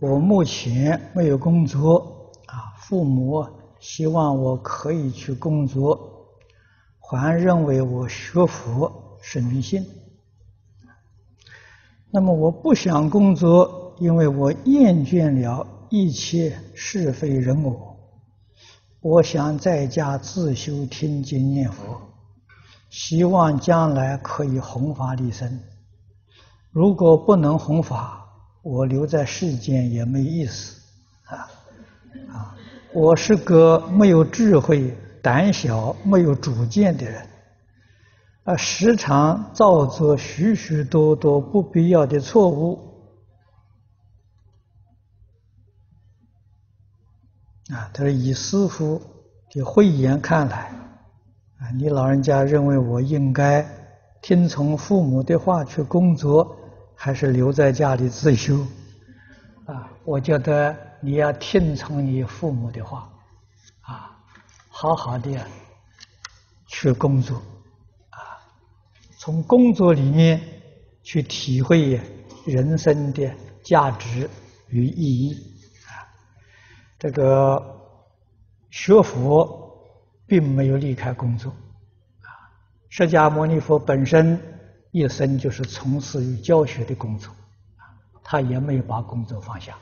我目前没有工作啊，父母希望我可以去工作，还认为我学佛是迷信。那么我不想工作，因为我厌倦了一切是非人我，我想在家自修听经念佛，希望将来可以弘法利生。如果不能弘法，我留在世间也没意思，啊，啊，我是个没有智慧、胆小、没有主见的人，啊，时常造作许许多多不必要的错误，啊，他说以师父的慧眼看来，啊，你老人家认为我应该听从父母的话去工作。还是留在家里自修，啊，我觉得你要听从你父母的话，啊，好好的去工作，啊，从工作里面去体会人生的价值与意义，啊，这个学佛并没有离开工作，啊，释迦牟尼佛本身。一生就是从事于教学的工作，他也没有把工作放下。